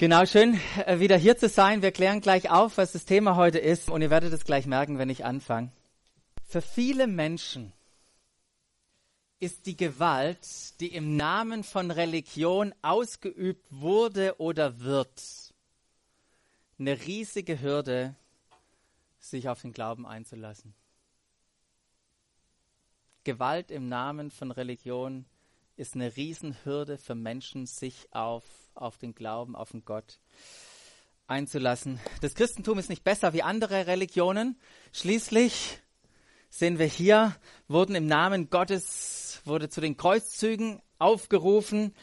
Genau, schön äh, wieder hier zu sein. Wir klären gleich auf, was das Thema heute ist und ihr werdet es gleich merken, wenn ich anfange. Für viele Menschen ist die Gewalt, die im Namen von Religion ausgeübt wurde oder wird, eine riesige Hürde, sich auf den Glauben einzulassen. Gewalt im Namen von Religion ist eine Riesenhürde für Menschen, sich auf auf den Glauben, auf den Gott einzulassen. Das Christentum ist nicht besser wie andere Religionen. Schließlich sehen wir hier, wurden im Namen Gottes, wurde zu den Kreuzzügen aufgerufen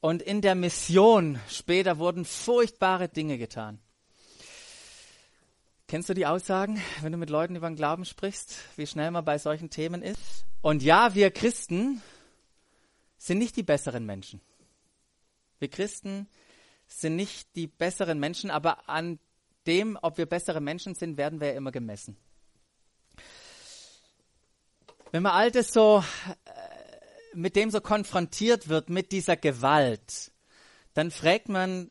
und in der Mission später wurden furchtbare Dinge getan. Kennst du die Aussagen, wenn du mit Leuten über den Glauben sprichst, wie schnell man bei solchen Themen ist? Und ja, wir Christen sind nicht die besseren Menschen. Wir Christen sind nicht die besseren Menschen, aber an dem, ob wir bessere Menschen sind, werden wir ja immer gemessen. Wenn man all das so, äh, mit dem so konfrontiert wird, mit dieser Gewalt, dann fragt man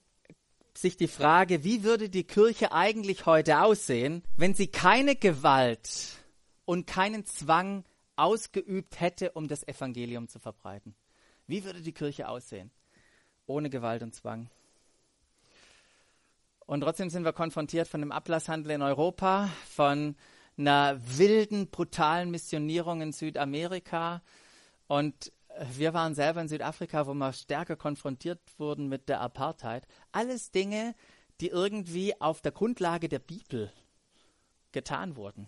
sich die Frage, wie würde die Kirche eigentlich heute aussehen, wenn sie keine Gewalt und keinen Zwang ausgeübt hätte, um das Evangelium zu verbreiten? Wie würde die Kirche aussehen? Ohne Gewalt und Zwang. Und trotzdem sind wir konfrontiert von dem Ablasshandel in Europa, von einer wilden, brutalen Missionierung in Südamerika. Und wir waren selber in Südafrika, wo wir stärker konfrontiert wurden mit der Apartheid. Alles Dinge, die irgendwie auf der Grundlage der Bibel getan wurden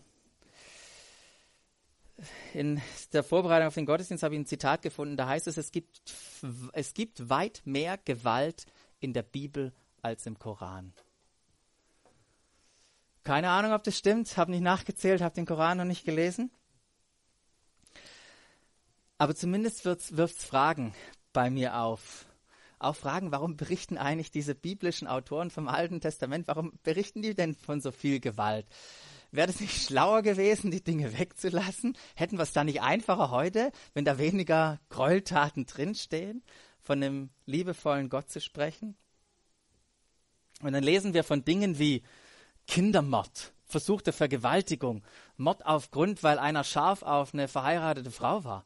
in der Vorbereitung auf den Gottesdienst habe ich ein Zitat gefunden, da heißt es, es gibt, es gibt weit mehr Gewalt in der Bibel als im Koran. Keine Ahnung, ob das stimmt, habe nicht nachgezählt, habe den Koran noch nicht gelesen. Aber zumindest wirft es Fragen bei mir auf. Auch Fragen, warum berichten eigentlich diese biblischen Autoren vom Alten Testament, warum berichten die denn von so viel Gewalt? Wäre es nicht schlauer gewesen, die Dinge wegzulassen? Hätten wir es da nicht einfacher heute, wenn da weniger Gräueltaten drinstehen, von einem liebevollen Gott zu sprechen? Und dann lesen wir von Dingen wie Kindermord, versuchte Vergewaltigung, Mord auf Grund, weil einer scharf auf eine verheiratete Frau war.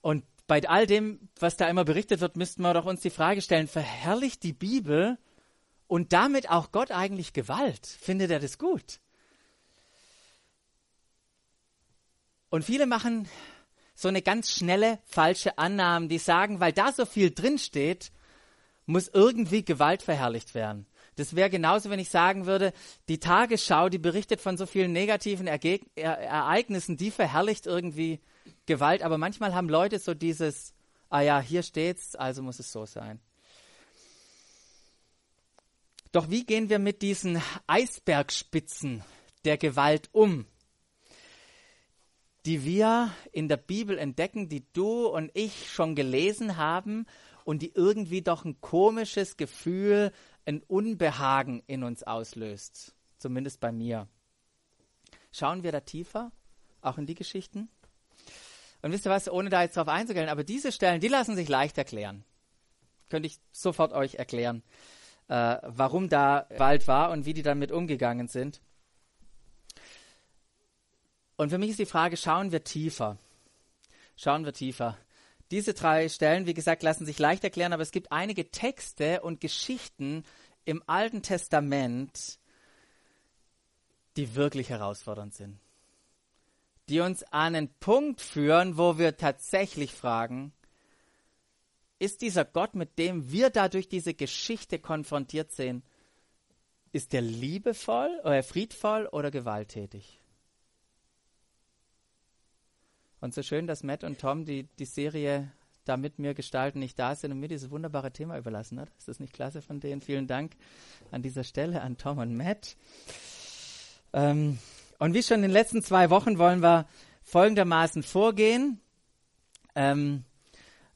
Und bei all dem, was da immer berichtet wird, müssten wir doch uns die Frage stellen, verherrlicht die Bibel und damit auch Gott eigentlich Gewalt? Findet er das gut? Und viele machen so eine ganz schnelle falsche Annahme, die sagen, weil da so viel drinsteht, muss irgendwie Gewalt verherrlicht werden. Das wäre genauso, wenn ich sagen würde, die Tagesschau, die berichtet von so vielen negativen Erge er Ereignissen, die verherrlicht irgendwie Gewalt. Aber manchmal haben Leute so dieses, ah ja, hier steht's, also muss es so sein. Doch wie gehen wir mit diesen Eisbergspitzen der Gewalt um, die wir in der Bibel entdecken, die du und ich schon gelesen haben und die irgendwie doch ein komisches Gefühl, ein Unbehagen in uns auslöst, zumindest bei mir. Schauen wir da tiefer, auch in die Geschichten? Und wisst ihr was, ohne da jetzt drauf einzugehen, aber diese Stellen, die lassen sich leicht erklären. Könnte ich sofort euch erklären äh, warum da Wald war und wie die damit umgegangen sind. Und für mich ist die Frage, schauen wir tiefer? Schauen wir tiefer. Diese drei Stellen, wie gesagt, lassen sich leicht erklären, aber es gibt einige Texte und Geschichten im Alten Testament, die wirklich herausfordernd sind. Die uns an einen Punkt führen, wo wir tatsächlich fragen, ist dieser Gott, mit dem wir da durch diese Geschichte konfrontiert sind, ist der liebevoll oder friedvoll oder gewalttätig? Und so schön, dass Matt und Tom die, die Serie da mit mir gestalten, nicht da sind und mir dieses wunderbare Thema überlassen hat. Ist das nicht klasse von denen? Vielen Dank an dieser Stelle an Tom und Matt. Ähm, und wie schon in den letzten zwei Wochen wollen wir folgendermaßen vorgehen. Ähm,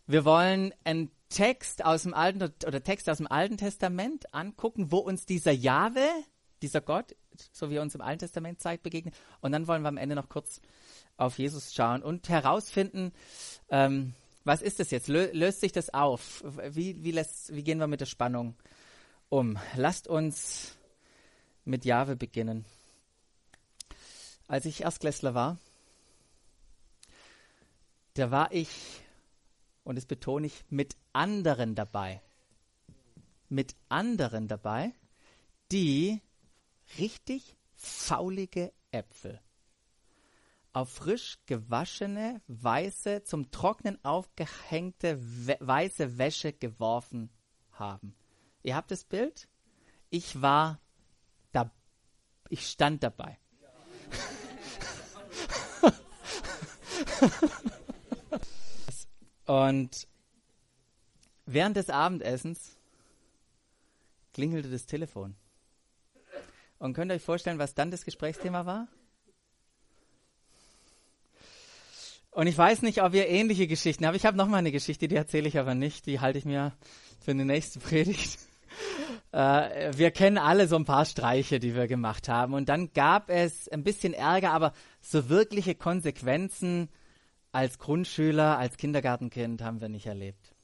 wir wollen einen Text aus dem Alten oder Text aus dem Alten Testament angucken, wo uns dieser Jahwe, dieser Gott, so wie er uns im Alten Testament zeigt, begegnet. Und dann wollen wir am Ende noch kurz auf Jesus schauen und herausfinden, ähm, Was ist das jetzt? Lö löst sich das auf? Wie, wie, lässt, wie gehen wir mit der Spannung um? Lasst uns mit Jahwe beginnen. Als ich Erstklässler war, da war ich, und das betone ich, mit anderen dabei. Mit anderen dabei, die richtig faulige Äpfel auf frisch gewaschene, weiße, zum Trocknen aufgehängte we weiße Wäsche geworfen haben. Ihr habt das Bild? Ich war da, ich stand dabei. Und während des Abendessens klingelte das Telefon. Und könnt ihr euch vorstellen, was dann das Gesprächsthema war? Und ich weiß nicht, ob ihr ähnliche Geschichten habt. Ich habe noch mal eine Geschichte, die erzähle ich aber nicht. Die halte ich mir für eine nächste Predigt. Äh, wir kennen alle so ein paar Streiche, die wir gemacht haben. Und dann gab es ein bisschen Ärger, aber so wirkliche Konsequenzen als Grundschüler, als Kindergartenkind haben wir nicht erlebt.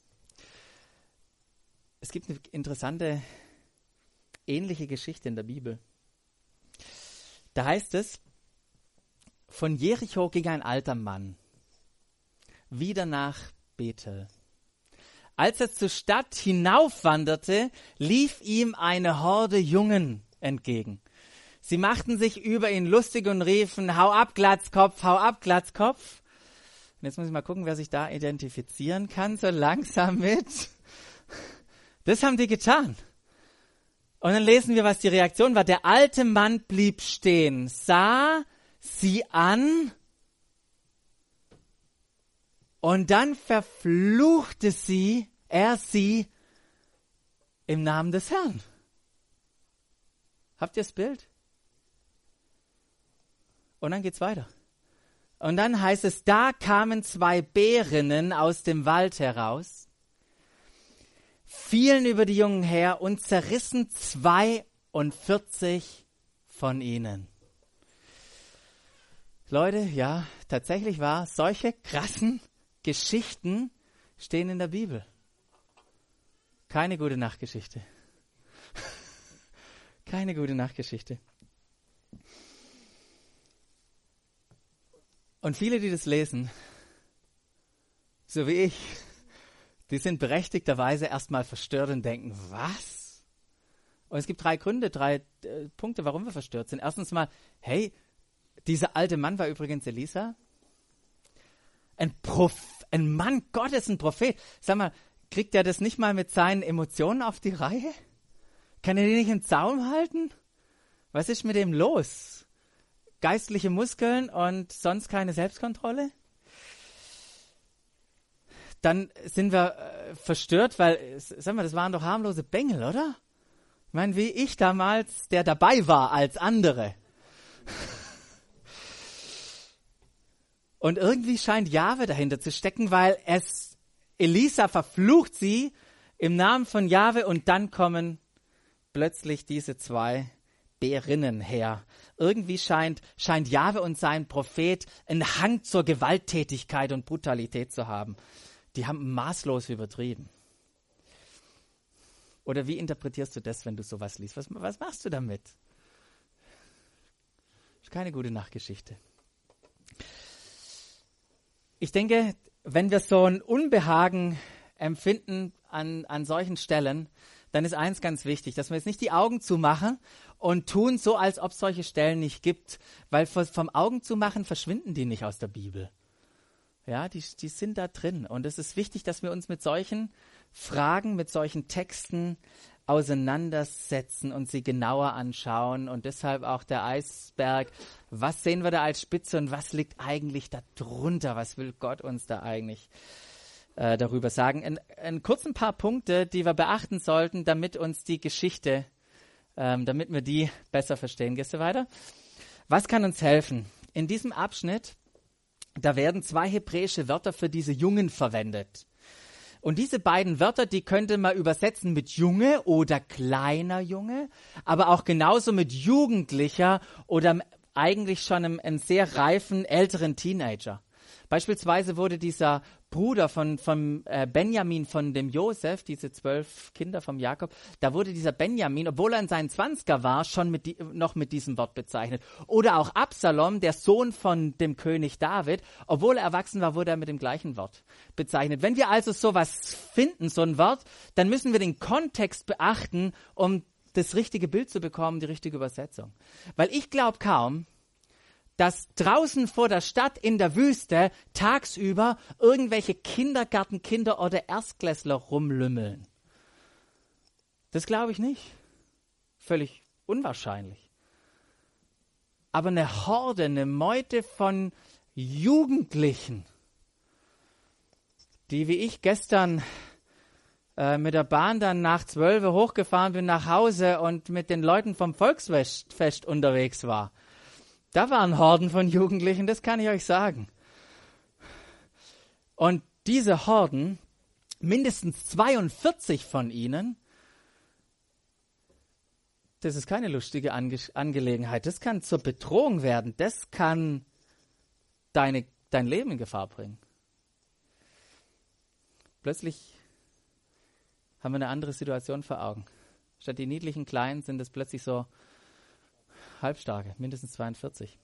Es gibt eine interessante, ähnliche Geschichte in der Bibel. Da heißt es, von Jericho ging ein alter Mann wieder nach Bethel. Als er zur Stadt hinaufwanderte, lief ihm eine Horde Jungen entgegen. Sie machten sich über ihn lustig und riefen, hau ab, Glatzkopf, hau ab, Glatzkopf. Und jetzt muss ich mal gucken, wer sich da identifizieren kann, so langsam mit. Das haben die getan. Und dann lesen wir, was die Reaktion war. Der alte Mann blieb stehen, sah sie an und dann verfluchte sie, er sie, im Namen des Herrn. Habt ihr das Bild? Und dann geht's weiter. Und dann heißt es, da kamen zwei Bärinnen aus dem Wald heraus, fielen über die Jungen her und zerrissen 42 von ihnen. Leute, ja, tatsächlich war solche krassen Geschichten stehen in der Bibel. Keine gute Nachtgeschichte. Keine gute Nachtgeschichte. Und viele, die das lesen, so wie ich, die sind berechtigterweise erstmal verstört und denken, was? Und es gibt drei Gründe, drei äh, Punkte, warum wir verstört sind. Erstens mal, hey, dieser alte Mann war übrigens Elisa. Ein Prophet ein Mann Gottes, ein Prophet. Sag mal, kriegt er das nicht mal mit seinen Emotionen auf die Reihe? Kann er die nicht im Zaum halten? Was ist mit dem los? Geistliche Muskeln und sonst keine Selbstkontrolle? Dann sind wir äh, verstört, weil, sag mal, das waren doch harmlose Bengel, oder? Ich meine, wie ich damals, der dabei war als andere. Und irgendwie scheint Jahwe dahinter zu stecken, weil es Elisa verflucht sie im Namen von Jahwe und dann kommen plötzlich diese zwei Bärinnen her. Irgendwie scheint, scheint Jahwe und sein Prophet einen Hang zur Gewalttätigkeit und Brutalität zu haben. Die haben maßlos übertrieben. Oder wie interpretierst du das, wenn du sowas liest? Was, was machst du damit? Ist keine gute Nachgeschichte ich denke, wenn wir so ein Unbehagen empfinden an, an solchen Stellen, dann ist eins ganz wichtig, dass wir jetzt nicht die Augen zumachen und tun so, als ob es solche Stellen nicht gibt, weil vom Augen zumachen verschwinden die nicht aus der Bibel. Ja, die, die sind da drin. Und es ist wichtig, dass wir uns mit solchen Fragen, mit solchen Texten auseinandersetzen und sie genauer anschauen. Und deshalb auch der Eisberg. Was sehen wir da als Spitze und was liegt eigentlich da drunter? Was will Gott uns da eigentlich äh, darüber sagen? In, in kurz ein paar Punkte, die wir beachten sollten, damit uns die Geschichte, ähm, damit wir die besser verstehen. Gehst du weiter? Was kann uns helfen? In diesem Abschnitt, da werden zwei hebräische Wörter für diese Jungen verwendet. Und diese beiden Wörter, die könnte man übersetzen mit Junge oder kleiner Junge, aber auch genauso mit Jugendlicher oder eigentlich schon einem, einem sehr reifen älteren Teenager. Beispielsweise wurde dieser Bruder von, von äh, Benjamin, von dem Josef, diese zwölf Kinder vom Jakob, da wurde dieser Benjamin, obwohl er in seinen Zwanziger war, schon mit die, noch mit diesem Wort bezeichnet. Oder auch Absalom, der Sohn von dem König David, obwohl er erwachsen war, wurde er mit dem gleichen Wort bezeichnet. Wenn wir also sowas finden, so ein Wort, dann müssen wir den Kontext beachten, um das richtige Bild zu bekommen, die richtige Übersetzung. Weil ich glaube kaum, dass draußen vor der Stadt in der Wüste tagsüber irgendwelche Kindergartenkinder oder Erstklässler rumlümmeln. Das glaube ich nicht. Völlig unwahrscheinlich. Aber eine Horde, eine Meute von Jugendlichen, die wie ich gestern äh, mit der Bahn dann nach zwölf hochgefahren bin nach Hause und mit den Leuten vom Volksfest unterwegs war da waren Horden von Jugendlichen, das kann ich euch sagen. Und diese Horden, mindestens 42 von ihnen, das ist keine lustige Ange Angelegenheit. Das kann zur Bedrohung werden. Das kann deine, dein Leben in Gefahr bringen. Plötzlich haben wir eine andere Situation vor Augen. Statt die niedlichen Kleinen sind es plötzlich so Halbstarke, mindestens 42.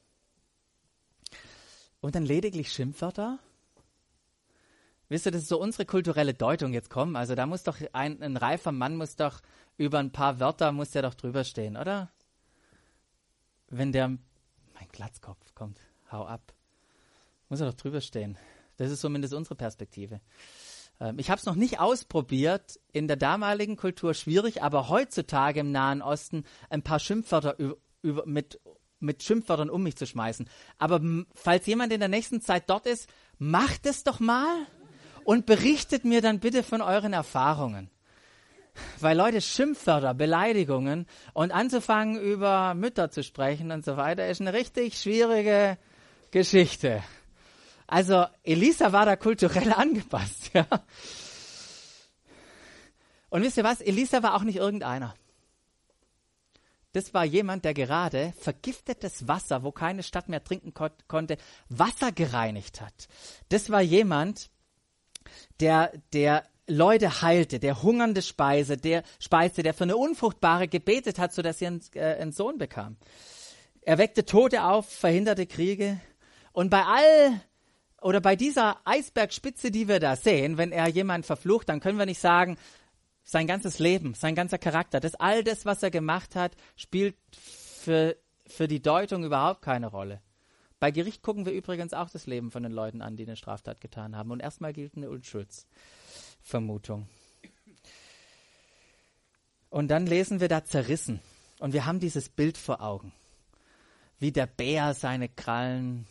Und dann lediglich Schimpfwörter? Wisst ihr, das ist so unsere kulturelle Deutung jetzt kommen. Also da muss doch ein, ein reifer Mann muss doch über ein paar Wörter muss der doch drüber stehen, oder? Wenn der, mein Glatzkopf kommt, hau ab, muss er doch drüber stehen. Das ist zumindest unsere Perspektive. Ähm, ich habe es noch nicht ausprobiert, in der damaligen Kultur schwierig, aber heutzutage im Nahen Osten ein paar Schimpfwörter über, mit, mit Schimpfwörtern um mich zu schmeißen. Aber falls jemand in der nächsten Zeit dort ist, macht es doch mal und berichtet mir dann bitte von euren Erfahrungen. Weil Leute, Schimpfwörter, Beleidigungen und anzufangen über Mütter zu sprechen und so weiter, ist eine richtig schwierige Geschichte. Also Elisa war da kulturell angepasst, ja. Und wisst ihr was? Elisa war auch nicht irgendeiner das war jemand, der gerade vergiftetes Wasser, wo keine Stadt mehr trinken ko konnte, Wasser gereinigt hat. Das war jemand, der, der Leute heilte, der hungernde Speise, der Speise, der für eine Unfruchtbare gebetet hat, sodass sie einen, äh, einen Sohn bekam. Er weckte Tote auf, verhinderte Kriege. Und bei all oder bei dieser Eisbergspitze, die wir da sehen, wenn er jemand verflucht, dann können wir nicht sagen, sein ganzes Leben, sein ganzer Charakter, das all das, was er gemacht hat, spielt für, für die Deutung überhaupt keine Rolle. Bei Gericht gucken wir übrigens auch das Leben von den Leuten an, die eine Straftat getan haben. Und erstmal gilt eine Unschuldsvermutung. Und dann lesen wir da zerrissen. Und wir haben dieses Bild vor Augen. Wie der Bär seine Krallen.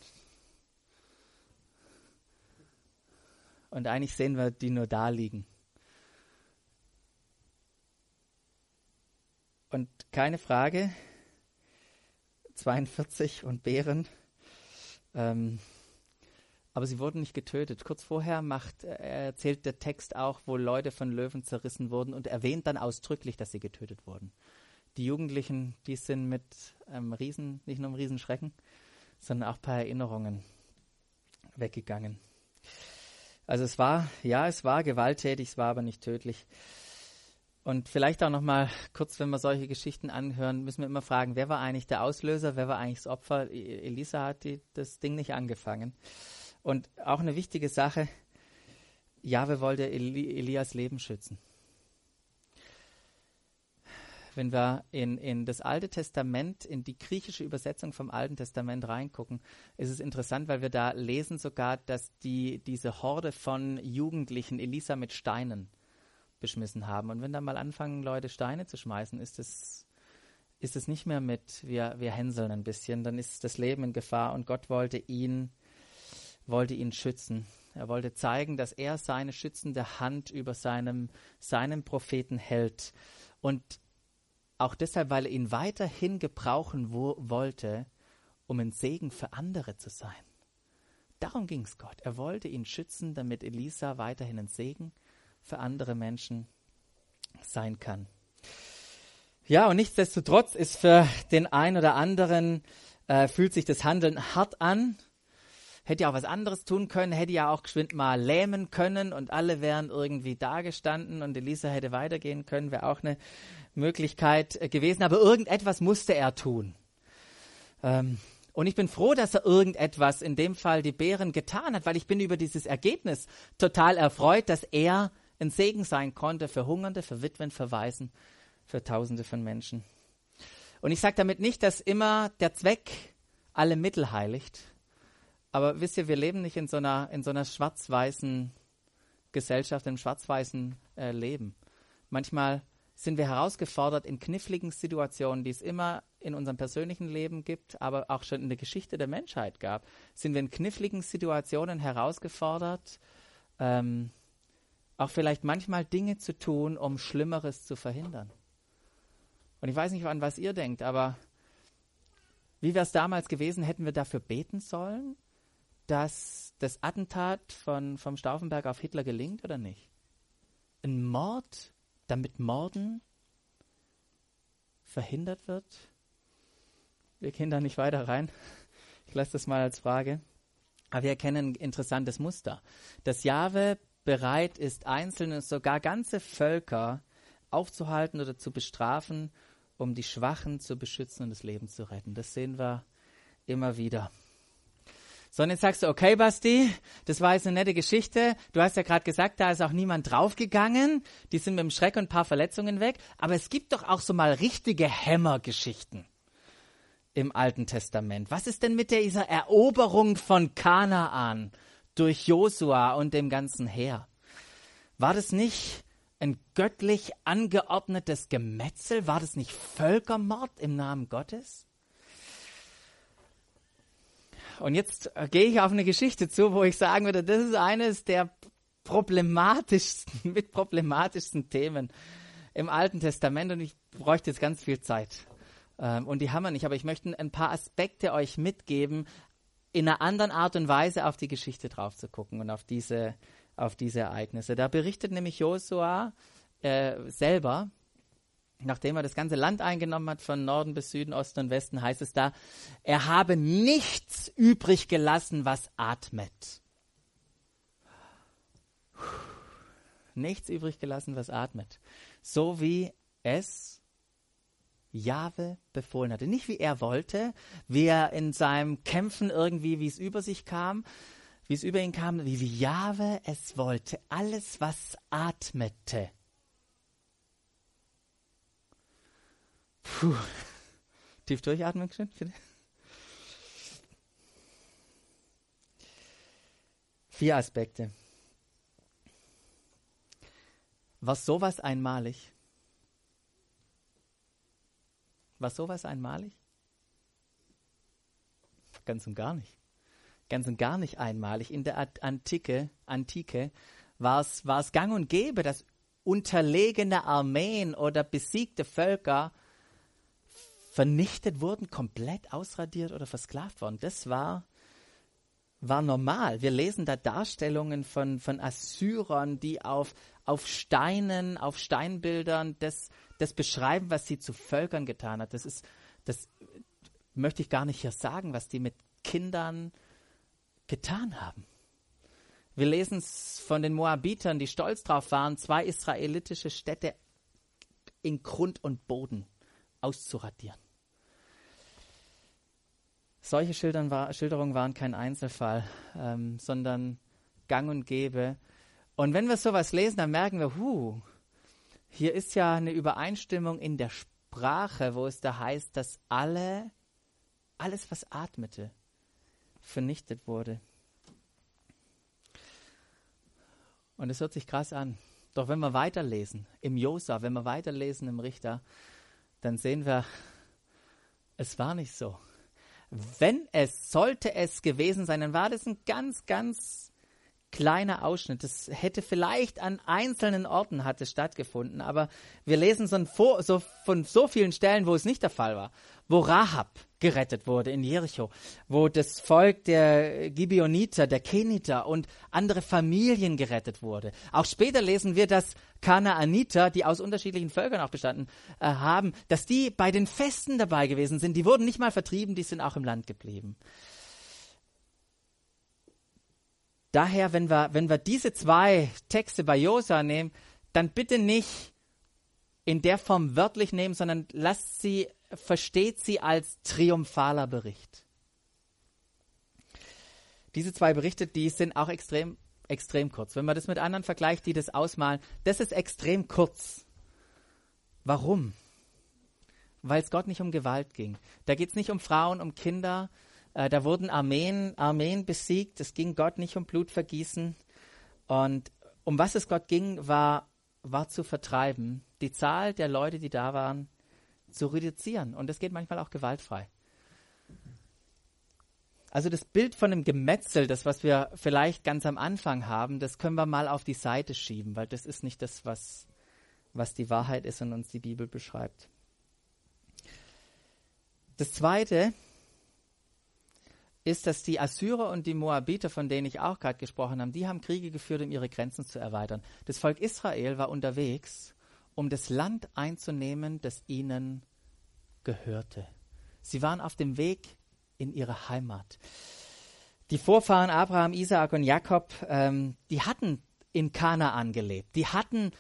Und eigentlich sehen wir die nur da liegen. Und keine Frage, 42 und Bären. Ähm, aber sie wurden nicht getötet. Kurz vorher macht, äh, erzählt der Text auch, wo Leute von Löwen zerrissen wurden und erwähnt dann ausdrücklich, dass sie getötet wurden. Die Jugendlichen, die sind mit einem Riesen, nicht nur einem Riesenschrecken, sondern auch ein paar Erinnerungen weggegangen. Also es war, ja, es war gewalttätig, es war aber nicht tödlich. Und vielleicht auch noch mal kurz, wenn wir solche Geschichten anhören, müssen wir immer fragen, wer war eigentlich der Auslöser, wer war eigentlich das Opfer? E-, Elisa hat die, das Ding nicht angefangen. Und auch eine wichtige Sache, Jahwe wollte Eli Elias Leben schützen. Wenn wir in, in das Alte Testament, in die griechische Übersetzung vom Alten Testament reingucken, ist es interessant, weil wir da lesen sogar, dass die, diese Horde von Jugendlichen Elisa mit Steinen beschmissen haben. Und wenn da mal anfangen, Leute Steine zu schmeißen, ist es ist es nicht mehr mit, wir, wir hänseln ein bisschen, dann ist das Leben in Gefahr und Gott wollte ihn, wollte ihn schützen. Er wollte zeigen, dass er seine schützende Hand über seinem, seinem Propheten hält. Und auch deshalb, weil er ihn weiterhin gebrauchen wo, wollte, um ein Segen für andere zu sein. Darum ging es Gott. Er wollte ihn schützen, damit Elisa weiterhin ein Segen für andere Menschen sein kann. Ja, und nichtsdestotrotz ist für den einen oder anderen, äh, fühlt sich das Handeln hart an. hätte ja auch was anderes tun können, hätte ja auch geschwind mal lähmen können und alle wären irgendwie dagestanden und Elisa hätte weitergehen können, wäre auch eine Möglichkeit äh, gewesen. Aber irgendetwas musste er tun. Ähm, und ich bin froh, dass er irgendetwas, in dem Fall die Bären, getan hat, weil ich bin über dieses Ergebnis total erfreut, dass er ein Segen sein konnte für Hungernde, für Witwen, für Waisen, für Tausende von Menschen. Und ich sage damit nicht, dass immer der Zweck alle Mittel heiligt. Aber wisst ihr, wir leben nicht in so einer, in so einer schwarz-weißen Gesellschaft, im schwarz-weißen äh, Leben. Manchmal sind wir herausgefordert in kniffligen Situationen, die es immer in unserem persönlichen Leben gibt, aber auch schon in der Geschichte der Menschheit gab, sind wir in kniffligen Situationen herausgefordert, ähm, auch vielleicht manchmal Dinge zu tun, um Schlimmeres zu verhindern. Und ich weiß nicht, an was ihr denkt, aber wie wäre es damals gewesen, hätten wir dafür beten sollen, dass das Attentat von, vom Stauffenberg auf Hitler gelingt oder nicht? Ein Mord, damit Morden verhindert wird? Wir gehen da nicht weiter rein. Ich lasse das mal als Frage. Aber wir erkennen ein interessantes Muster. Dass Jahwe bereit ist, einzelne, sogar ganze Völker aufzuhalten oder zu bestrafen, um die Schwachen zu beschützen und das Leben zu retten. Das sehen wir immer wieder. So, und jetzt sagst du, okay, Basti, das war jetzt eine nette Geschichte. Du hast ja gerade gesagt, da ist auch niemand draufgegangen. Die sind mit dem Schreck und ein paar Verletzungen weg. Aber es gibt doch auch so mal richtige Hämmergeschichten im Alten Testament. Was ist denn mit dieser Eroberung von Kanaan durch Josua und dem ganzen Heer? War das nicht ein göttlich angeordnetes Gemetzel? War das nicht Völkermord im Namen Gottes? Und jetzt äh, gehe ich auf eine Geschichte zu, wo ich sagen würde, das ist eines der problematischsten, mit problematischsten Themen im Alten Testament und ich bräuchte jetzt ganz viel Zeit. Ähm, und die haben wir nicht, aber ich möchte ein paar Aspekte euch mitgeben, in einer anderen Art und Weise auf die Geschichte drauf zu gucken und auf diese, auf diese Ereignisse. Da berichtet nämlich Josua äh, selber, nachdem er das ganze Land eingenommen hat, von Norden bis Süden, Osten und Westen, heißt es da, er habe nichts übrig gelassen, was atmet. Nichts übrig gelassen, was atmet. So wie es Jahwe befohlen hatte. Nicht wie er wollte, wie er in seinem Kämpfen irgendwie, wie es über sich kam, wie es über ihn kam, wie, wie Jahwe es wollte. Alles, was atmete. Puh. Tief durchatmen, bitte. Vier Aspekte. War sowas einmalig? War sowas einmalig? Ganz und gar nicht. Ganz und gar nicht einmalig. In der Antike, Antike war es, gang und gäbe, dass unterlegene Armeen oder besiegte Völker vernichtet wurden, komplett ausradiert oder versklavt worden. Das war, war normal. Wir lesen da Darstellungen von, von Assyrern, die auf, auf Steinen, auf Steinbildern das das beschreiben, was sie zu Völkern getan hat. Das ist, das möchte ich gar nicht hier sagen, was die mit Kindern getan haben. Wir lesen es von den Moabitern, die stolz drauf waren, zwei israelitische Städte in Grund und Boden auszuradieren. Solche war, Schilderungen waren kein Einzelfall, ähm, sondern gang und gäbe. Und wenn wir sowas lesen, dann merken wir, huh, hier ist ja eine Übereinstimmung in der Sprache, wo es da heißt, dass alle, alles, was atmete, vernichtet wurde. Und es hört sich krass an. Doch wenn wir weiterlesen, im Josa, wenn wir weiterlesen im Richter, dann sehen wir, es war nicht so. Wenn es, sollte es gewesen sein, dann war das ein ganz, ganz kleiner Ausschnitt. Das hätte vielleicht an einzelnen Orten hatte stattgefunden, aber wir lesen so, so, von so vielen Stellen, wo es nicht der Fall war. Wo Rahab gerettet wurde in Jericho, wo das Volk der Gibeoniter, der Keniter und andere Familien gerettet wurde. Auch später lesen wir, dass Kanaaniter, die aus unterschiedlichen Völkern auch bestanden äh, haben, dass die bei den Festen dabei gewesen sind. Die wurden nicht mal vertrieben, die sind auch im Land geblieben. Daher, wenn wir, wenn wir diese zwei Texte bei Josa nehmen, dann bitte nicht in der Form wörtlich nehmen, sondern lasst sie, versteht sie als triumphaler Bericht. Diese zwei Berichte, die sind auch extrem, extrem kurz. Wenn man das mit anderen vergleicht, die das ausmalen, das ist extrem kurz. Warum? Weil es Gott nicht um Gewalt ging. Da geht es nicht um Frauen, um Kinder. Äh, da wurden Armeen, Armeen besiegt. Es ging Gott nicht um Blutvergießen. Und um was es Gott ging, war, war zu vertreiben, die Zahl der Leute, die da waren, zu reduzieren. Und das geht manchmal auch gewaltfrei. Also das Bild von einem Gemetzel, das was wir vielleicht ganz am Anfang haben, das können wir mal auf die Seite schieben, weil das ist nicht das, was, was die Wahrheit ist und uns die Bibel beschreibt. Das Zweite ist, dass die Assyrer und die Moabiter, von denen ich auch gerade gesprochen habe, die haben Kriege geführt, um ihre Grenzen zu erweitern. Das Volk Israel war unterwegs, um das Land einzunehmen, das ihnen gehörte. Sie waren auf dem Weg in ihre Heimat. Die Vorfahren Abraham, Isaak und Jakob, ähm, die hatten in Kanaan gelebt. Die hatten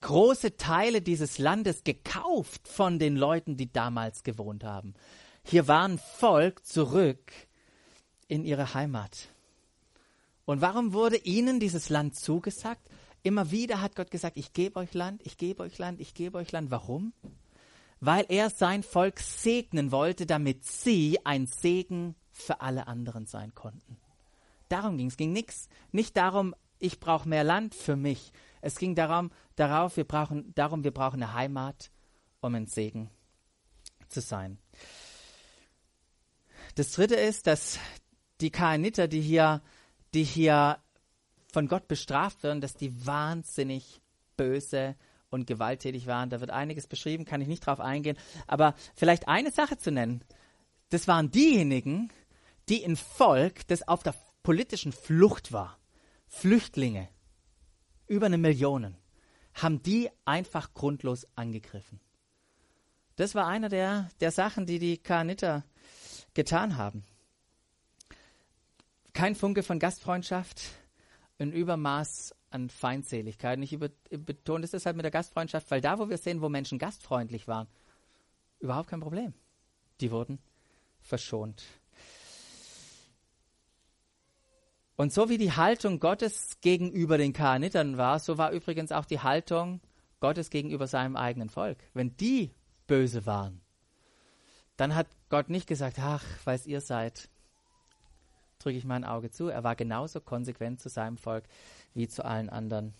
große Teile dieses Landes gekauft von den Leuten, die damals gewohnt haben. Hier war ein Volk zurück in ihre Heimat. Und warum wurde ihnen dieses Land zugesagt? Immer wieder hat Gott gesagt, ich gebe euch Land, ich gebe euch Land, ich gebe euch Land. Warum? weil er sein Volk segnen wollte, damit sie ein Segen für alle anderen sein konnten. Darum ging es. ging nichts, nicht darum, ich brauche mehr Land für mich. Es ging darum, darauf, wir brauchen, darum, wir brauchen eine Heimat, um ein Segen zu sein. Das dritte ist, dass die Kainiter, die hier, die hier von Gott bestraft werden, dass die wahnsinnig böse und gewalttätig waren. Da wird einiges beschrieben, kann ich nicht drauf eingehen. Aber vielleicht eine Sache zu nennen. Das waren diejenigen, die ein Volk, das auf der politischen Flucht war. Flüchtlinge. Über eine Million. Haben die einfach grundlos angegriffen. Das war einer der, der Sachen, die die Kaniter getan haben. Kein Funke von Gastfreundschaft, ein Übermaß an Feindseligkeit. Und ich betone das deshalb mit der Gastfreundschaft, weil da, wo wir sehen, wo Menschen gastfreundlich waren, überhaupt kein Problem. Die wurden verschont. Und so wie die Haltung Gottes gegenüber den Kaanitern war, so war übrigens auch die Haltung Gottes gegenüber seinem eigenen Volk. Wenn die böse waren, dann hat Gott nicht gesagt, ach, weil ihr seid, drücke ich mein Auge zu. Er war genauso konsequent zu seinem Volk wie zu allen anderen.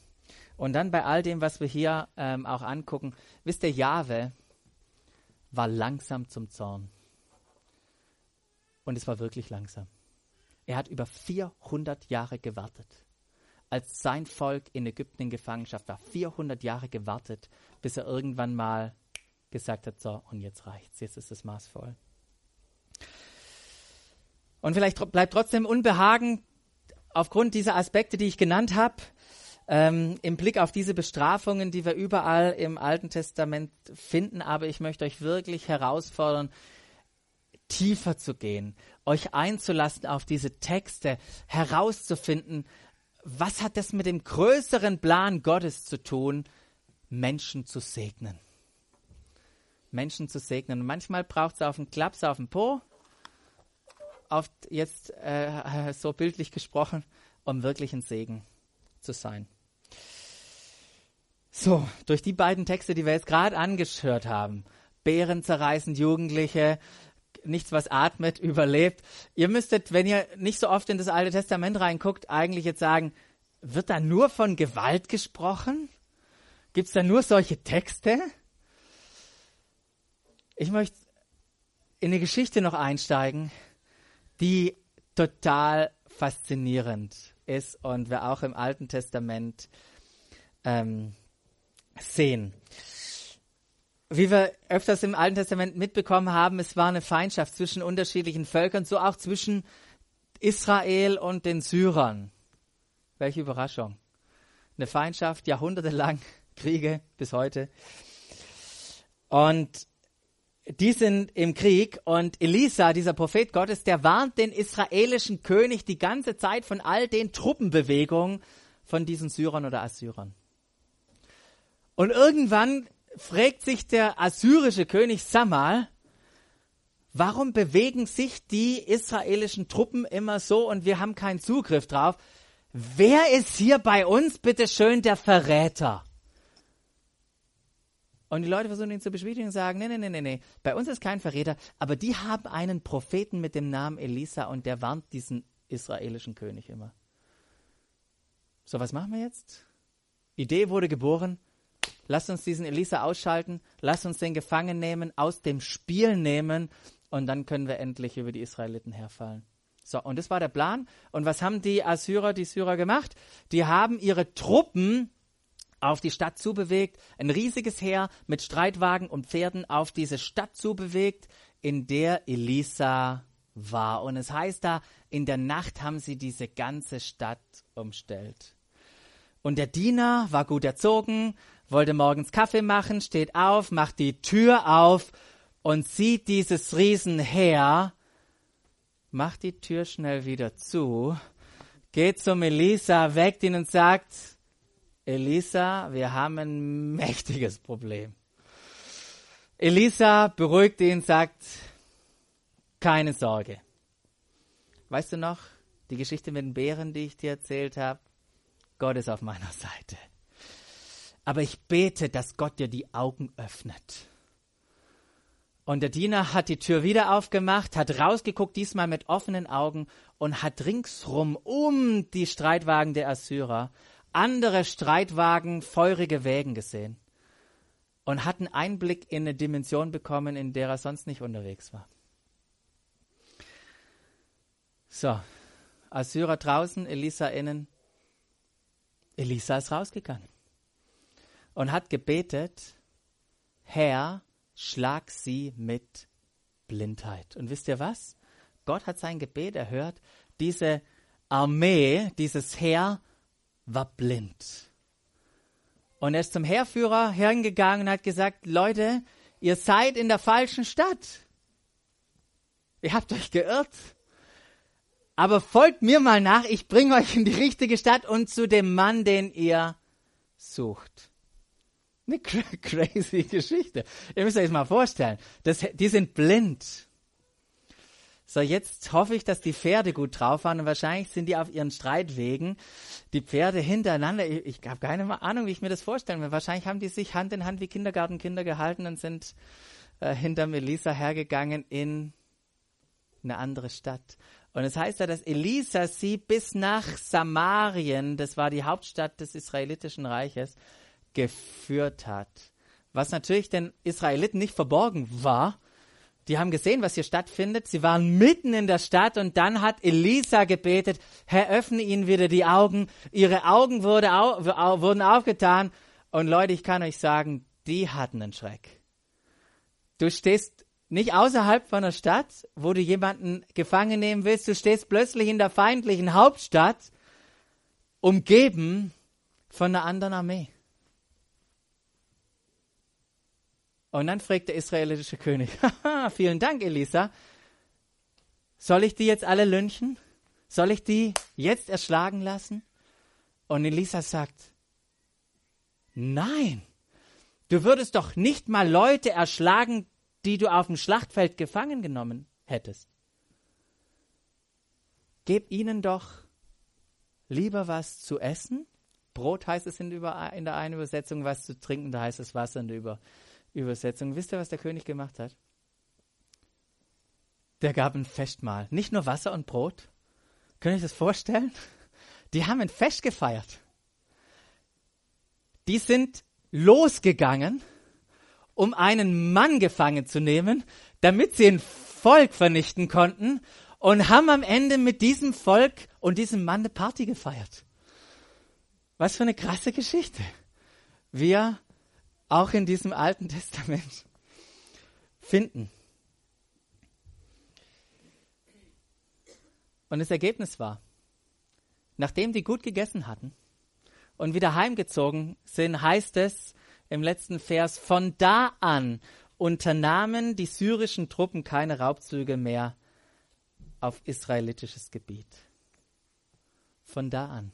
Und dann bei all dem, was wir hier ähm, auch angucken, wisst ihr, Jahwe war langsam zum Zorn. Und es war wirklich langsam. Er hat über 400 Jahre gewartet. Als sein Volk in Ägypten in Gefangenschaft war, 400 Jahre gewartet, bis er irgendwann mal gesagt hat, so, und jetzt reicht's, jetzt ist es maßvoll. Und vielleicht bleibt trotzdem Unbehagen aufgrund dieser Aspekte, die ich genannt habe, ähm, im Blick auf diese Bestrafungen, die wir überall im Alten Testament finden, aber ich möchte euch wirklich herausfordern, tiefer zu gehen, euch einzulassen auf diese Texte, herauszufinden, was hat das mit dem größeren Plan Gottes zu tun, Menschen zu segnen. Menschen zu segnen. Und manchmal braucht es auf einen Klaps auf den Po, auf jetzt äh, so bildlich gesprochen, um wirklich ein Segen zu sein. So, durch die beiden Texte, die wir jetzt gerade angehört haben, Bären zerreißen Jugendliche, nichts, was atmet, überlebt. Ihr müsstet, wenn ihr nicht so oft in das Alte Testament reinguckt, eigentlich jetzt sagen, wird da nur von Gewalt gesprochen? Gibt es da nur solche Texte? Ich möchte in eine Geschichte noch einsteigen, die total faszinierend ist und wir auch im Alten Testament ähm, sehen. Wie wir öfters im Alten Testament mitbekommen haben, es war eine Feindschaft zwischen unterschiedlichen Völkern, so auch zwischen Israel und den Syrern. Welche Überraschung. Eine Feindschaft, jahrhundertelang Kriege bis heute. Und die sind im Krieg und Elisa, dieser Prophet Gottes, der warnt den israelischen König die ganze Zeit von all den Truppenbewegungen von diesen Syrern oder Assyrern. Und irgendwann fragt sich der assyrische König Samal, warum bewegen sich die israelischen Truppen immer so und wir haben keinen Zugriff drauf? Wer ist hier bei uns bitte schön der Verräter? Und die Leute versuchen ihn zu beschwichtigen und sagen, nee, nee, nee, nee, nee, bei uns ist kein Verräter, aber die haben einen Propheten mit dem Namen Elisa und der warnt diesen israelischen König immer. So, was machen wir jetzt? Idee wurde geboren. Lasst uns diesen Elisa ausschalten, lasst uns den Gefangen nehmen, aus dem Spiel nehmen und dann können wir endlich über die Israeliten herfallen. So, und das war der Plan. Und was haben die Assyrer, die Syrer gemacht? Die haben ihre Truppen auf die Stadt zubewegt, ein riesiges Heer mit Streitwagen und Pferden auf diese Stadt zubewegt, in der Elisa war. Und es heißt da, in der Nacht haben sie diese ganze Stadt umstellt. Und der Diener war gut erzogen, wollte morgens Kaffee machen, steht auf, macht die Tür auf und sieht dieses Riesenheer, macht die Tür schnell wieder zu, geht zum Elisa, weckt ihn und sagt, Elisa, wir haben ein mächtiges Problem. Elisa beruhigt ihn, sagt, keine Sorge. Weißt du noch, die Geschichte mit den Bären, die ich dir erzählt habe? Gott ist auf meiner Seite. Aber ich bete, dass Gott dir die Augen öffnet. Und der Diener hat die Tür wieder aufgemacht, hat rausgeguckt, diesmal mit offenen Augen und hat ringsrum um die Streitwagen der Assyrer andere Streitwagen, feurige Wägen gesehen und hat einen Einblick in eine Dimension bekommen, in der er sonst nicht unterwegs war. So, Assyrer draußen, Elisa innen. Elisa ist rausgegangen und hat gebetet, Herr, schlag sie mit Blindheit. Und wisst ihr was? Gott hat sein Gebet erhört. Diese Armee, dieses Heer war blind. Und er ist zum Heerführer hingegangen und hat gesagt, Leute, ihr seid in der falschen Stadt. Ihr habt euch geirrt. Aber folgt mir mal nach, ich bringe euch in die richtige Stadt und zu dem Mann, den ihr sucht. Eine crazy Geschichte. Ihr müsst euch das mal vorstellen. Das, die sind blind. So, jetzt hoffe ich, dass die Pferde gut drauf waren und wahrscheinlich sind die auf ihren Streitwegen. Die Pferde hintereinander. Ich, ich habe keine Ahnung, wie ich mir das vorstellen will. Wahrscheinlich haben die sich Hand in Hand wie Kindergartenkinder gehalten und sind äh, hinter Melissa hergegangen in eine andere Stadt. Und es heißt ja, dass Elisa sie bis nach Samarien, das war die Hauptstadt des israelitischen Reiches, geführt hat. Was natürlich den Israeliten nicht verborgen war, die haben gesehen, was hier stattfindet. Sie waren mitten in der Stadt und dann hat Elisa gebetet, Herr, öffne ihnen wieder die Augen. Ihre Augen wurde au wurden aufgetan. Und Leute, ich kann euch sagen, die hatten einen Schreck. Du stehst nicht außerhalb von der Stadt, wo du jemanden gefangen nehmen willst. Du stehst plötzlich in der feindlichen Hauptstadt, umgeben von einer anderen Armee. Und dann fragt der israelitische König, vielen Dank, Elisa. Soll ich die jetzt alle lynchen? Soll ich die jetzt erschlagen lassen? Und Elisa sagt, nein, du würdest doch nicht mal Leute erschlagen, die du auf dem Schlachtfeld gefangen genommen hättest. Gib ihnen doch lieber was zu essen. Brot heißt es in, der einen Übersetzung, was zu trinken, da heißt es Wasser in der Übersetzung. Wisst ihr, was der König gemacht hat? Der gab ein Festmahl. Nicht nur Wasser und Brot. Könnt ihr euch das vorstellen? Die haben ein Fest gefeiert. Die sind losgegangen, um einen Mann gefangen zu nehmen, damit sie ein Volk vernichten konnten und haben am Ende mit diesem Volk und diesem Mann eine Party gefeiert. Was für eine krasse Geschichte. Wir auch in diesem Alten Testament finden. Und das Ergebnis war, nachdem die gut gegessen hatten und wieder heimgezogen sind, heißt es im letzten Vers, von da an unternahmen die syrischen Truppen keine Raubzüge mehr auf israelitisches Gebiet. Von da an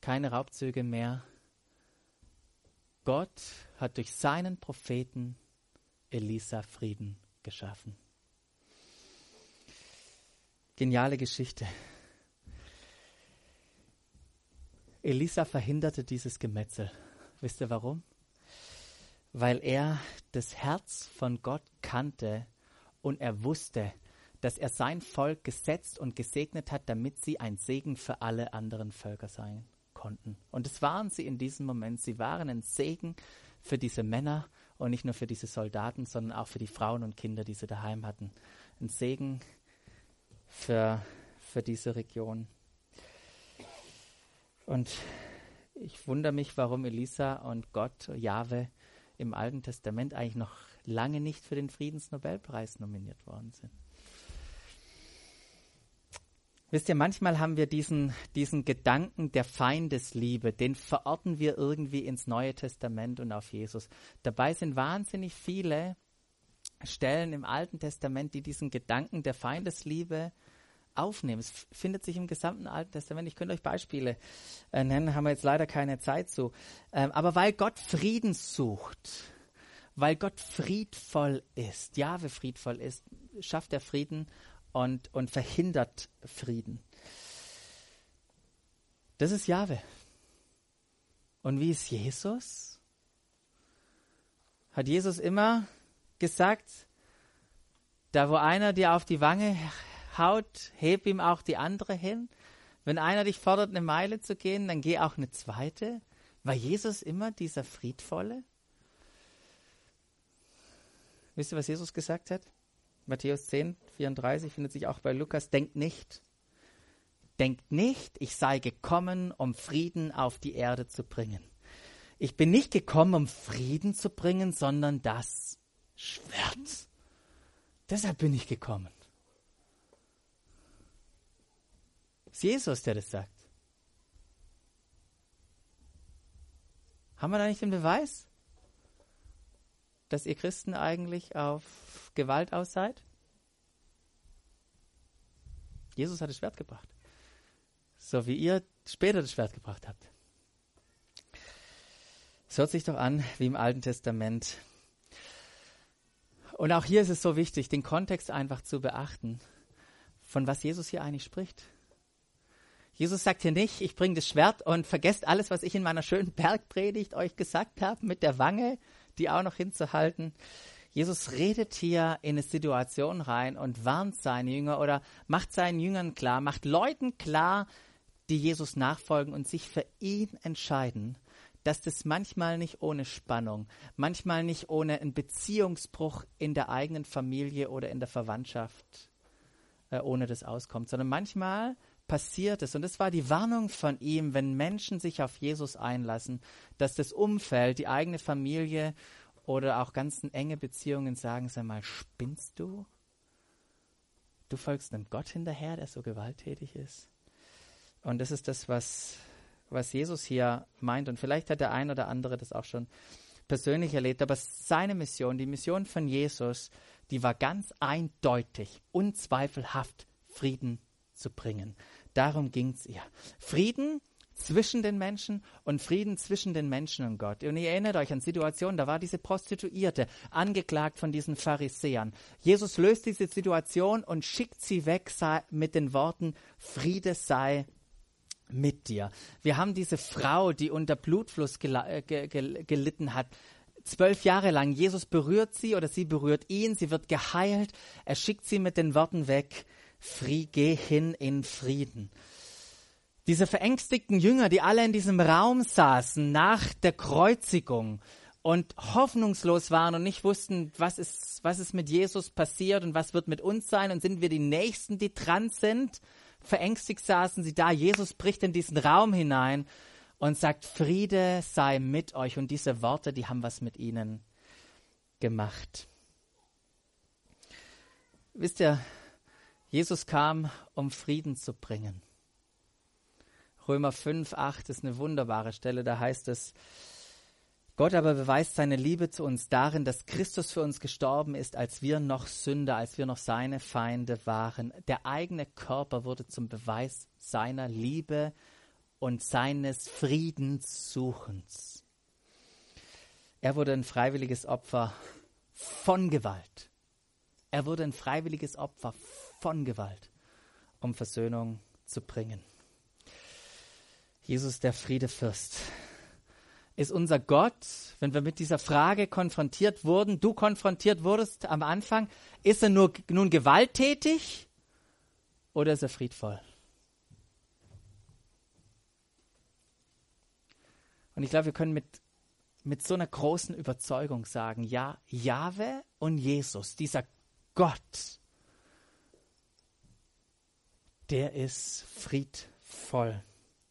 keine Raubzüge mehr. Gott hat durch seinen Propheten Elisa Frieden geschaffen. Geniale Geschichte. Elisa verhinderte dieses Gemetzel. Wisst ihr warum? Weil er das Herz von Gott kannte und er wusste, dass er sein Volk gesetzt und gesegnet hat, damit sie ein Segen für alle anderen Völker sein konnten. Und es waren sie in diesem Moment. Sie waren ein Segen für diese Männer und nicht nur für diese Soldaten, sondern auch für die Frauen und Kinder, die sie daheim hatten. Ein Segen für, für diese Region. Und ich wundere mich, warum Elisa und Gott, Jahwe, im Alten Testament eigentlich noch lange nicht für den Friedensnobelpreis nominiert worden sind. Wisst ihr, manchmal haben wir diesen, diesen Gedanken der Feindesliebe, den verorten wir irgendwie ins Neue Testament und auf Jesus. Dabei sind wahnsinnig viele Stellen im Alten Testament, die diesen Gedanken der Feindesliebe aufnehmen. Es findet sich im gesamten Alten Testament. Ich könnte euch Beispiele äh, nennen, haben wir jetzt leider keine Zeit zu. Ähm, aber weil Gott Frieden sucht, weil Gott friedvoll ist, Jahwe friedvoll ist, schafft er Frieden und, und verhindert Frieden. Das ist Jahwe. Und wie ist Jesus? Hat Jesus immer gesagt, da wo einer dir auf die Wange haut, heb ihm auch die andere hin. Wenn einer dich fordert, eine Meile zu gehen, dann geh auch eine zweite. War Jesus immer dieser Friedvolle? Wisst ihr, was Jesus gesagt hat? Matthäus 10, 34 findet sich auch bei Lukas. Denkt nicht, denkt nicht, ich sei gekommen, um Frieden auf die Erde zu bringen. Ich bin nicht gekommen, um Frieden zu bringen, sondern das Schwert. Deshalb bin ich gekommen. Es ist Jesus, der das sagt. Haben wir da nicht den Beweis, dass ihr Christen eigentlich auf Gewalt aus seid? Jesus hat das Schwert gebracht. So wie ihr später das Schwert gebracht habt. Es hört sich doch an wie im Alten Testament. Und auch hier ist es so wichtig, den Kontext einfach zu beachten, von was Jesus hier eigentlich spricht. Jesus sagt hier nicht, ich bringe das Schwert und vergesst alles, was ich in meiner schönen Bergpredigt euch gesagt habe, mit der Wange, die auch noch hinzuhalten. Jesus redet hier in eine Situation rein und warnt seine Jünger oder macht seinen Jüngern klar, macht Leuten klar, die Jesus nachfolgen und sich für ihn entscheiden, dass das manchmal nicht ohne Spannung, manchmal nicht ohne einen Beziehungsbruch in der eigenen Familie oder in der Verwandtschaft äh, ohne das auskommt, sondern manchmal passiert es, und das war die Warnung von ihm, wenn Menschen sich auf Jesus einlassen, dass das Umfeld, die eigene Familie oder auch ganz enge Beziehungen sagen, sag mal, spinnst du? Du folgst einem Gott hinterher, der so gewalttätig ist. Und das ist das, was, was Jesus hier meint. Und vielleicht hat der ein oder andere das auch schon persönlich erlebt. Aber seine Mission, die Mission von Jesus, die war ganz eindeutig, unzweifelhaft Frieden zu bringen. Darum ging es ihr. Frieden zwischen den Menschen und Frieden zwischen den Menschen und Gott. Und ihr erinnert euch an Situationen, da war diese Prostituierte angeklagt von diesen Pharisäern. Jesus löst diese Situation und schickt sie weg mit den Worten, Friede sei mit dir. Wir haben diese Frau, die unter Blutfluss gel äh, gel gelitten hat, zwölf Jahre lang. Jesus berührt sie oder sie berührt ihn, sie wird geheilt. Er schickt sie mit den Worten weg, geh hin in Frieden. Diese verängstigten Jünger, die alle in diesem Raum saßen nach der Kreuzigung und hoffnungslos waren und nicht wussten, was ist, was ist mit Jesus passiert und was wird mit uns sein und sind wir die Nächsten, die dran sind. Verängstigt saßen sie da. Jesus bricht in diesen Raum hinein und sagt, Friede sei mit euch. Und diese Worte, die haben was mit ihnen gemacht. Wisst ihr, Jesus kam, um Frieden zu bringen. Römer 5, 8 ist eine wunderbare Stelle. Da heißt es, Gott aber beweist seine Liebe zu uns darin, dass Christus für uns gestorben ist, als wir noch Sünder, als wir noch seine Feinde waren. Der eigene Körper wurde zum Beweis seiner Liebe und seines Friedenssuchens. Er wurde ein freiwilliges Opfer von Gewalt. Er wurde ein freiwilliges Opfer von Gewalt, um Versöhnung zu bringen. Jesus, der Friedefürst, ist unser Gott, wenn wir mit dieser Frage konfrontiert wurden, du konfrontiert wurdest am Anfang, ist er nur, nun gewalttätig oder ist er friedvoll? Und ich glaube, wir können mit, mit so einer großen Überzeugung sagen, ja, Jahwe und Jesus, dieser Gott, der ist friedvoll.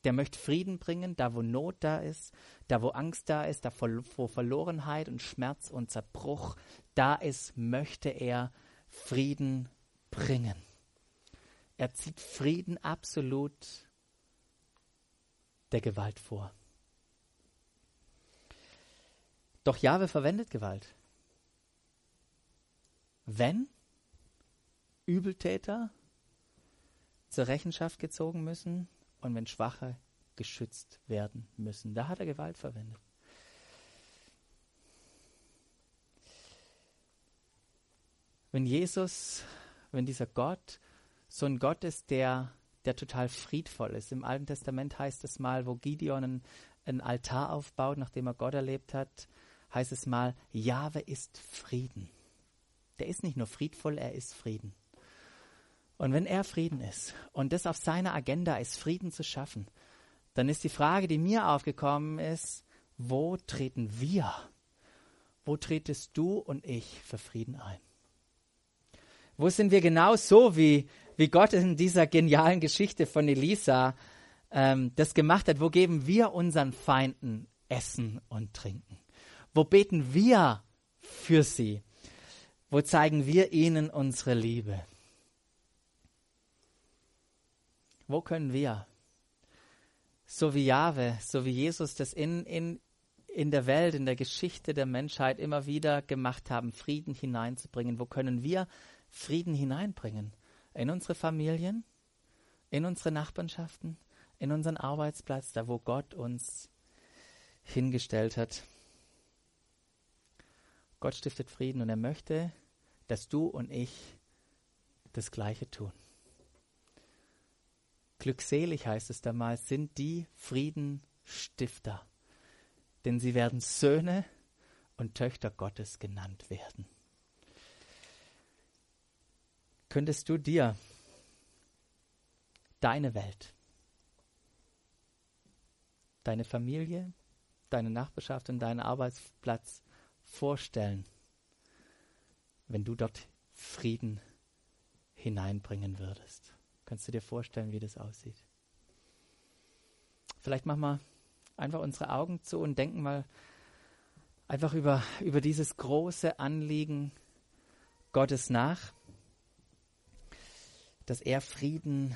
Der möchte Frieden bringen, da wo Not da ist, da wo Angst da ist, da wo Verlorenheit und Schmerz und Zerbruch da ist, möchte er Frieden bringen. Er zieht Frieden absolut der Gewalt vor. Doch Jahwe verwendet Gewalt. Wenn Übeltäter zur Rechenschaft gezogen müssen und wenn Schwache geschützt werden müssen. Da hat er Gewalt verwendet. Wenn Jesus, wenn dieser Gott so ein Gott ist, der, der total friedvoll ist. Im Alten Testament heißt es mal, wo Gideon einen, einen Altar aufbaut, nachdem er Gott erlebt hat, heißt es mal, Jahwe ist Frieden. Der ist nicht nur friedvoll, er ist Frieden. Und wenn er Frieden ist und das auf seiner Agenda ist, Frieden zu schaffen, dann ist die Frage, die mir aufgekommen ist, wo treten wir, wo tretest du und ich für Frieden ein? Wo sind wir genau so, wie, wie Gott in dieser genialen Geschichte von Elisa ähm, das gemacht hat? Wo geben wir unseren Feinden Essen und Trinken? Wo beten wir für sie? Wo zeigen wir ihnen unsere Liebe? Wo können wir so wie Jahwe, so wie Jesus das in, in, in der Welt, in der Geschichte der Menschheit immer wieder gemacht haben, Frieden hineinzubringen. Wo können wir Frieden hineinbringen? In unsere Familien, in unsere Nachbarschaften, in unseren Arbeitsplatz, da wo Gott uns hingestellt hat. Gott stiftet Frieden und er möchte, dass du und ich das Gleiche tun. Glückselig heißt es damals, sind die Friedenstifter, denn sie werden Söhne und Töchter Gottes genannt werden. Könntest du dir deine Welt, deine Familie, deine Nachbarschaft und deinen Arbeitsplatz vorstellen, wenn du dort Frieden hineinbringen würdest? Kannst du dir vorstellen, wie das aussieht? Vielleicht machen wir einfach unsere Augen zu und denken mal einfach über, über dieses große Anliegen Gottes nach, dass er Frieden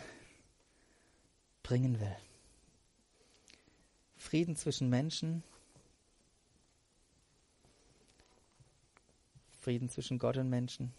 bringen will. Frieden zwischen Menschen, Frieden zwischen Gott und Menschen,